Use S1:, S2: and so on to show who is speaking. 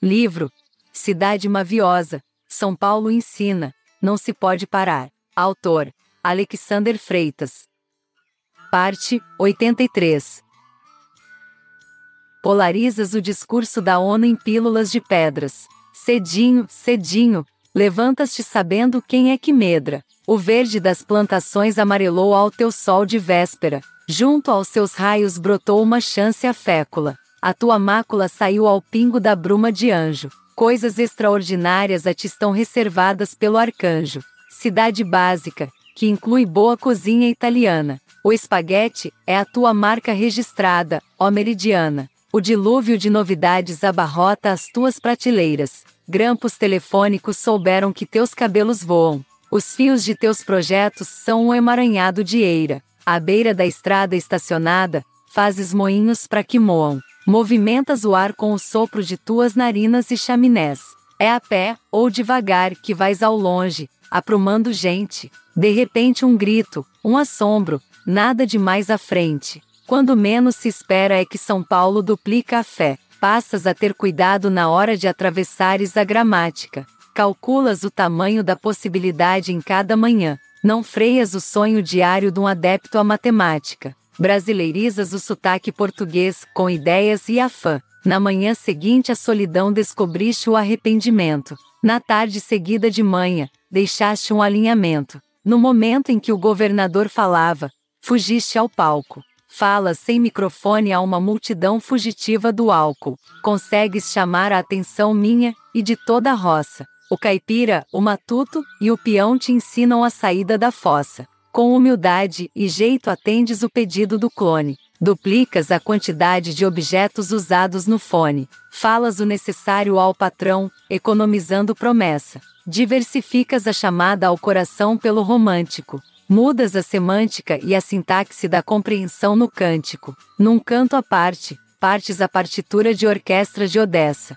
S1: Livro Cidade Maviosa, São Paulo ensina, não se pode parar. Autor Alexander Freitas. Parte 83 Polarizas o discurso da ONU em pílulas de pedras. Cedinho, cedinho, levantas-te sabendo quem é que medra. O verde das plantações amarelou ao teu sol de véspera. Junto aos seus raios brotou uma chance a fécula. A tua mácula saiu ao pingo da bruma de anjo. Coisas extraordinárias a ti estão reservadas pelo arcanjo. Cidade básica, que inclui boa cozinha italiana. O espaguete é a tua marca registrada, ó meridiana. O dilúvio de novidades abarrota as tuas prateleiras. Grampos telefônicos souberam que teus cabelos voam. Os fios de teus projetos são um emaranhado de eira. À beira da estrada estacionada, fazes moinhos para que moam. Movimentas o ar com o sopro de tuas narinas e chaminés. É a pé, ou devagar, que vais ao longe, aprumando gente. De repente um grito, um assombro, nada de mais à frente. Quando menos se espera é que São Paulo duplica a fé. Passas a ter cuidado na hora de atravessares a gramática. Calculas o tamanho da possibilidade em cada manhã. Não freias o sonho diário de um adepto à matemática brasileirizas o sotaque português, com ideias e afã. Na manhã seguinte à solidão descobriste o arrependimento. Na tarde seguida de manhã, deixaste um alinhamento. No momento em que o governador falava, fugiste ao palco. Falas sem microfone a uma multidão fugitiva do álcool. Consegues chamar a atenção minha e de toda a roça. O caipira, o matuto e o peão te ensinam a saída da fossa. Com humildade e jeito atendes o pedido do clone. Duplicas a quantidade de objetos usados no fone. Falas o necessário ao patrão, economizando promessa. Diversificas a chamada ao coração pelo romântico. Mudas a semântica e a sintaxe da compreensão no cântico. Num canto à parte, partes a partitura de orquestra de Odessa.